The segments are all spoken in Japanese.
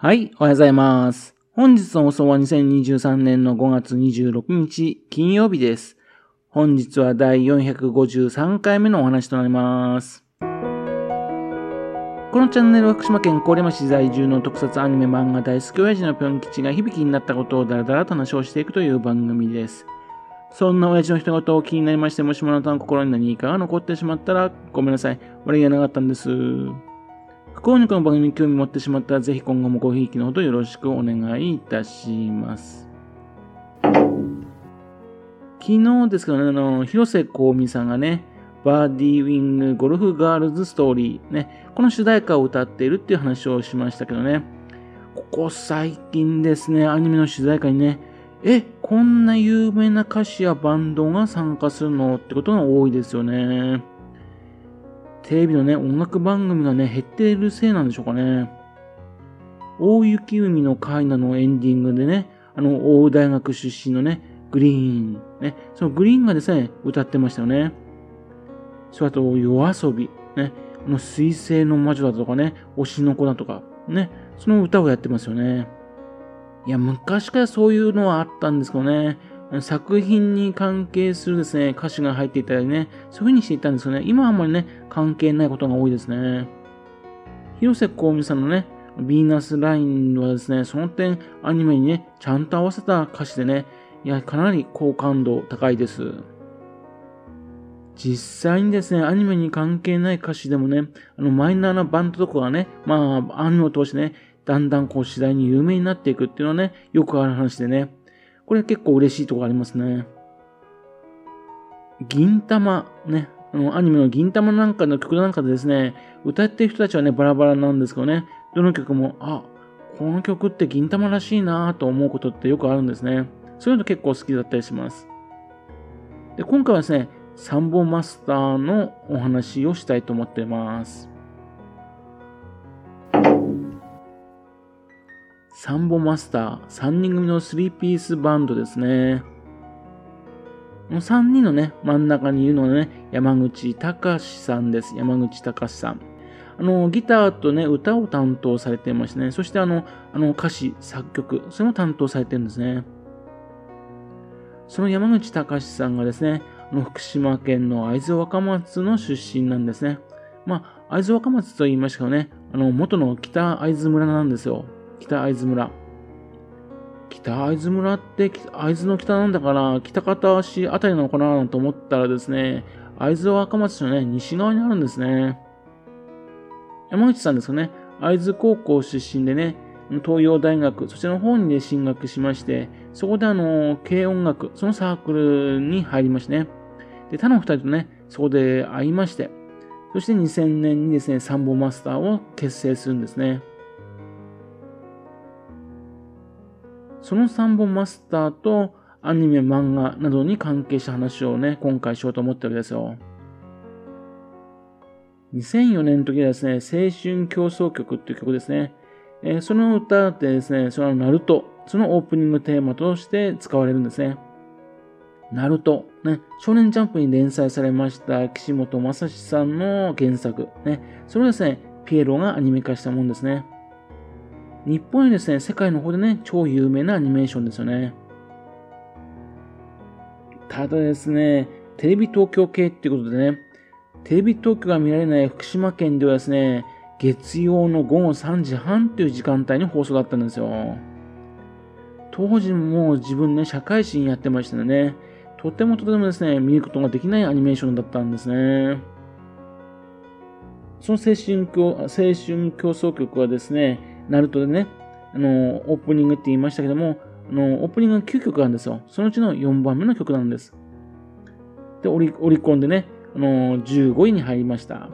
はい、おはようございます。本日の放送は2023年の5月26日金曜日です。本日は第453回目のお話となります。このチャンネルは福島県郡山市在住の特撮アニメ漫画大好き親父のぴょん吉が響きになったことをだらだらと話をしていくという番組です。そんな親父の一言を気になりまして、もしもあなたの心に何かが残ってしまったらごめんなさい。悪気がなかったんです。不幸にこの番組に興味持ってしまったら、ぜひ今後もごひいきのほどよろしくお願いいたします。昨日ですけどね、あの、広瀬香美さんがね、バーディーウィングゴルフガールズストーリー、ね、この主題歌を歌っているっていう話をしましたけどね、ここ最近ですね、アニメの主題歌にね、え、こんな有名な歌手やバンドが参加するの？ってことが多いですよね。テレビのね、音楽番組がね、減っているせいなんでしょうかね。大雪海のカイナのエンディングでね、あの、大大学出身のね、グリーン、ね、そのグリーンがですね、歌ってましたよね。それと、夜遊び、ね、あの、水星の魔女だとかね、推しの子だとか、ね、その歌をやってますよね。いや、昔からそういうのはあったんですけどね、作品に関係するですね、歌詞が入っていたりね、そういう風にしていたんですよね。今はあんまりね、関係ないことが多いですね。広瀬香美さんのね、ヴィーナスラインはですね、その点、アニメにね、ちゃんと合わせた歌詞でね、いや、かなり好感度高いです。実際にですね、アニメに関係ない歌詞でもね、あの、マイナーなバンドとかがね、まあ、アニメを通してね、だんだんこう次第に有名になっていくっていうのはね、よくある話でね、これ結構嬉しいとこありますね。銀玉、ね、あのアニメの銀玉なんかの曲なんかでですね、歌ってる人たちはね、バラバラなんですけどね、どの曲も、あ、この曲って銀玉らしいなと思うことってよくあるんですね。そういうの結構好きだったりします。で、今回はですね、サンボマスターのお話をしたいと思っています。サンボマスター、3人組の3ピースバンドですね。この3人のね、真ん中にいるのはね、山口隆さんです。山口隆さん。あの、ギターとね、歌を担当されていましてね、そしてあの、あの歌詞、作曲、それも担当されてるんですね。その山口隆さんがですね、あの福島県の会津若松の出身なんですね。まあ、会津若松と言いましたけどね、あの、元の北会津村なんですよ。北会津村。北会津村って会津の北なんだから、北片足あたりなのかなと思ったらですね、会津若松のね、西側にあるんですね。山口さんですよね、会津高校出身でね、東洋大学、そちらの方にね、進学しまして、そこであの、軽音楽、そのサークルに入りましてね。で、他の二人とね、そこで会いまして、そして2000年にですね、サンボマスターを結成するんですね。その3本マスターとアニメ、漫画などに関係した話をね、今回しようと思ってるんですよ。2004年の時はですね、青春競争曲っていう曲ですね。えー、その歌ってですね、そのナルト、そのオープニングテーマとして使われるんですね。ナルト、ね、少年ジャンプに連載されました岸本正史さんの原作、ね、それをですね、ピエロがアニメ化したもんですね。日本よですね、世界の方でね、超有名なアニメーションですよね。ただですね、テレビ東京系っていうことでね、テレビ東京が見られない福島県ではですね、月曜の午後3時半っていう時間帯に放送だったんですよ。当時も自分ね、社会人やってましたね。とてもとてもですね、見ることができないアニメーションだったんですね。その青春競青春競争曲はですね、ナルトでね、あの、オープニングって言いましたけども、あの、オープニングが9曲あるんですよ。そのうちの4番目の曲なんです。で、オリオリコンでね、あの、15位に入りました。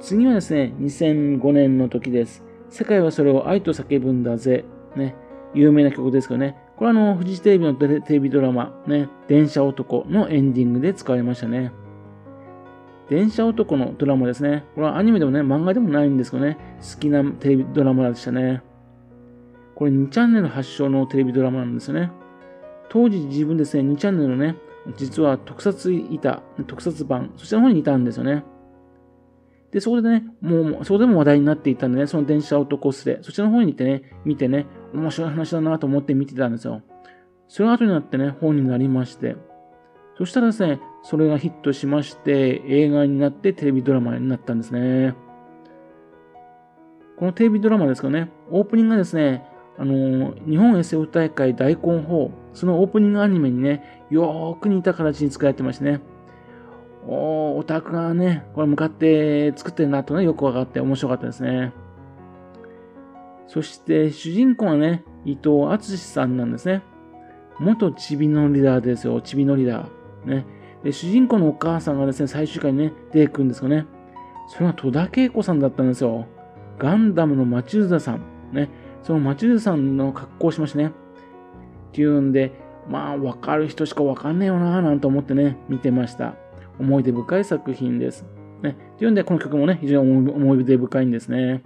次はですね、2005年の時です。世界はそれを愛と叫ぶんだぜ。ね、有名な曲ですけどね。これはあの、フジテレビのテレビドラマ、ね、電車男のエンディングで使われましたね。電車男のドラマですね。これはアニメでもね、漫画でもないんですけどね、好きなテレビドラマでしたね。これ2チャンネル発祥のテレビドラマなんですよね。当時自分ですね、2チャンネルのね、実は特撮いた、特撮版、そちらの方にいたんですよね。で、そこでね、もう、そこでも話題になっていたんでね、その電車男スレ、そちらの方に行ってね、見てね、面白い話だなと思って見てたんですよ。それが後になってね、本になりまして、そしたらですね、それがヒットしまして、映画になってテレビドラマになったんですね。このテレビドラマですかね、オープニングがですね、あの日本 SF 大会大根法、そのオープニングアニメにね、よーく似た形に作られてましてね、おオタクがね、これ向かって作ってるなとね、よくわかって面白かったですね。そして主人公はね、伊藤敦さんなんですね。元チビノリダーですよ、チビノリダー。ね。で、主人公のお母さんがですね、最終回にね、出てくるんですよね。それが戸田恵子さんだったんですよ。ガンダムのマチルダさん。ね。そのマチルダさんの格好をしましてね。っていうんで、まあ、わかる人しかわかんねえよなぁなんて思ってね、見てました。思い出深い作品です。ね。っていうんで、この曲もね、非常に思い出深いんですね。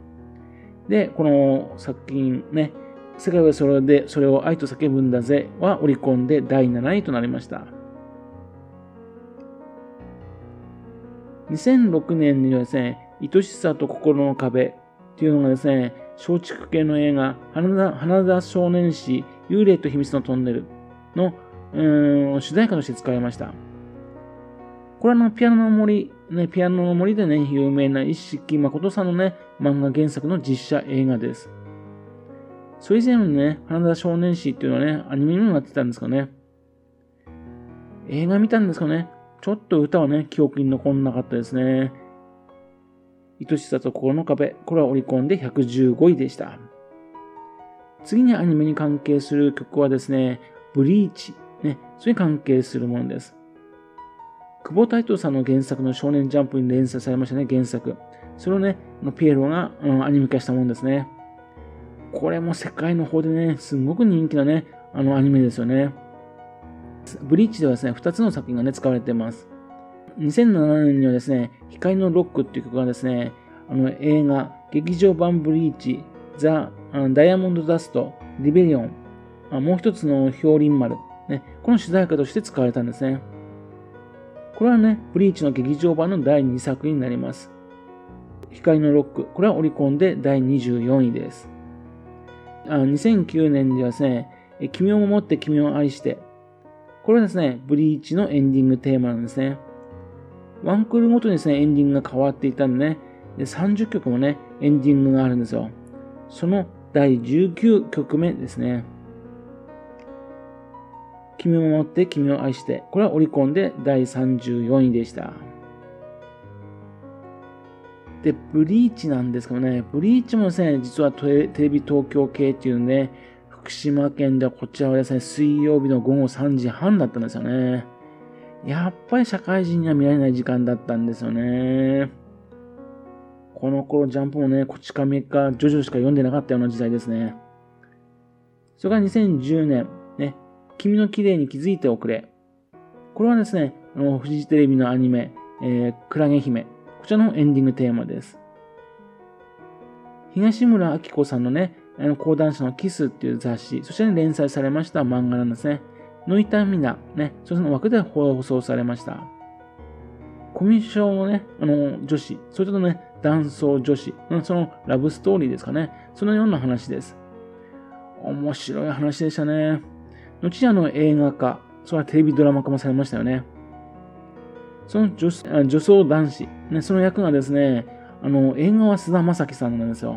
で、この作品ね、世界はそれで、それを愛と叫ぶんだぜは織り込んで第7位となりました。2006年にはですね、愛しさと心の壁っていうのがですね、松竹系の映画、花田花田少年誌、幽霊と秘密のトンネルのうん主題歌として使われました。これはのピアノの森、ね、ピアノの森でね、有名な一色誠さんのね、漫画原作の実写映画です。それ以前のね、花田少年誌っていうのはね、アニメにもなってたんですかね。映画見たんですかね。ちょっと歌はね、記憶に残んなかったですね。愛しさと心の壁、これは織り込んで115位でした。次にアニメに関係する曲はですね、ブリーチ、ね、それに関係するものです。久保太斗さんの原作の少年ジャンプに連載されましたね、原作。それをね、ピエロが、うん、アニメ化したものですね。これも世界の方でね、すごく人気なね、あのアニメですよね。ブリーチではですね、2つの作品がね、使われています。2007年にはですね、光のロックっていう曲がですね、あの映画、劇場版ブリーチ、ザ・ダイヤモンド・ダスト、リベリオン、もう一つの氷林丸、ね、この主題歌として使われたんですね。これはね、ブリーチの劇場版の第2作になります。光のロック、これはオリコンで第24位です。あ2009年にはですね、君を守って君を愛して、これはですね、ブリーチのエンディングテーマなんですね。ワンクールごとにですね、エンディングが変わっていたんでね、で30曲もね、エンディングがあるんですよ。その第19曲目ですね。君を守って君を愛して、これはオリコンで第34位でした。で、ブリーチなんですけどね、ブリーチもですね、実はテレビ東京系っていうね、福島県ではこちらはですね、水曜日の午後3時半だったんですよね。やっぱり社会人には見られない時間だったんですよね。この頃ジャンプもね、こち亀かジョジョしか読んでなかったような時代ですね。それから2010年、ね、君の綺麗に気づいておくれ。これはですね、あのフジテレビのアニメ、えー、クラゲ姫。こちらのエンディングテーマです。東村明子さんのね、講談社のキスっていう雑誌、そして、ね、連載されました漫画なんですね。ノイタミナ、ね、その枠で放送されました。コミュ障のね、あの、女子、それとね、男装女子、そのラブストーリーですかね。そのような話です。面白い話でしたね。後にあの映画化、それはテレビドラマ化もされましたよね。その女女装男子、ね、その役がですね、あの、映画は菅田将暉さんなんですよ。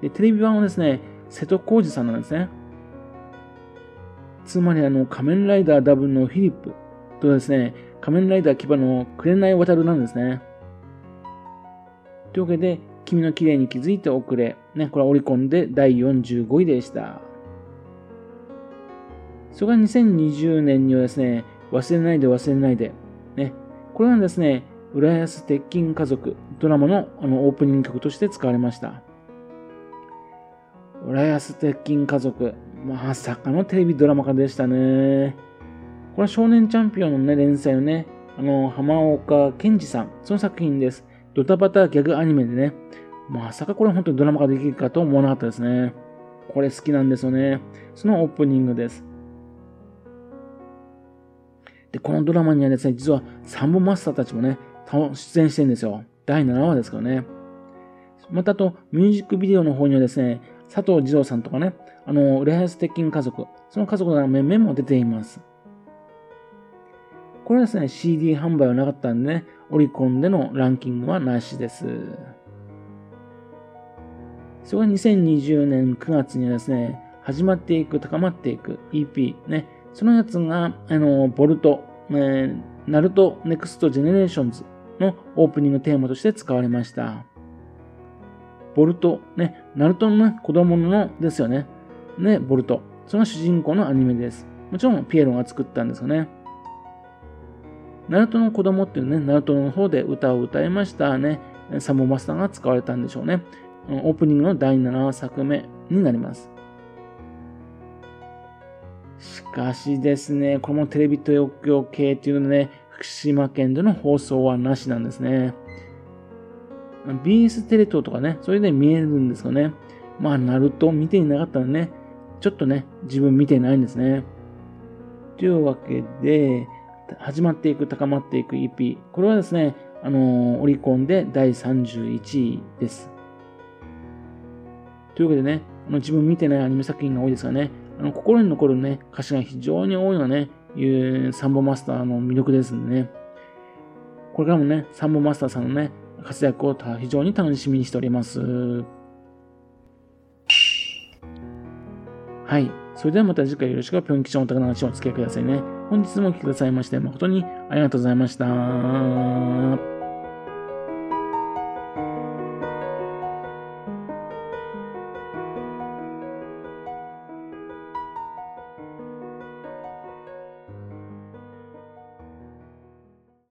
で、テレビ版はですね、瀬戸康史さんなんですね。つまりあの、仮面ライダーダブのフィリップとですね、仮面ライダー牙の紅渡るなんですね。というわけで、君の綺麗に気づいておくれ。ね、これは折り込んで第45位でした。それが2020年にはですね、忘れないで忘れないで。ね、これはですね、浦安鉄筋家族ドラマのあのオープニング曲として使われました。浦安鉄筋家族、まさかのテレビドラマ化でしたね。これは少年チャンピオンのね、連載のね、あの、浜岡健二さん、その作品です。ドタバタギャグアニメでね、まさかこれ本当にドラマ化できるかと思わなかったですね。これ好きなんですよね。そのオープニングです。で、このドラマにはですね、実はサンボマスターたちもね、出演してるんですよ。第7話ですからね。またあと、ミュージックビデオの方にはですね、佐藤二朗さんとかね、あの、浦安鉄筋家族、その家族の面々も出ています。これはですね、CD 販売はなかったんでね、オリコンでのランキングはなしです。それが2020年9月にはですね、始まっていく、高まっていく EP ね、そのやつが、あの、 BORUTO、えー、 NARUTO NEXT GENERATIONSのオープニングテーマとして使われました。ボルト、ね、ナルトの、ね、子供のですよね。ね、ボルト。その主人公のアニメです。もちろんピエロが作ったんですよね。ナルトの子供っていうね、ナルトの方で歌を歌いましたね、サモマスターが使われたんでしょうね。オープニングの第7作目になります。しかしですね、このテレビ東京系っていうのね、福島県での放送はなしなんですね。BS テレ東とかね、それで見えるんですよね。まあ、ナルト見ていなかったらね、ちょっとね、自分見てないんですね。というわけで、始まっていく、高まっていく EP。これはですね、あのー、オリコンで第31位です。というわけでね、あの自分見てないアニメ作品が多いですがね、あの心に残るね、歌詞が非常に多いのはね、いうサンボマスターの魅力ですんでね、これからもね、サンボマスターさんのね、活躍を非常に楽しみにしております。はい。それではまた次回よろしくぴょん吉のお宝の話をお付き合いくださいね。本日もお聴きくださいまして誠にありがとうございました。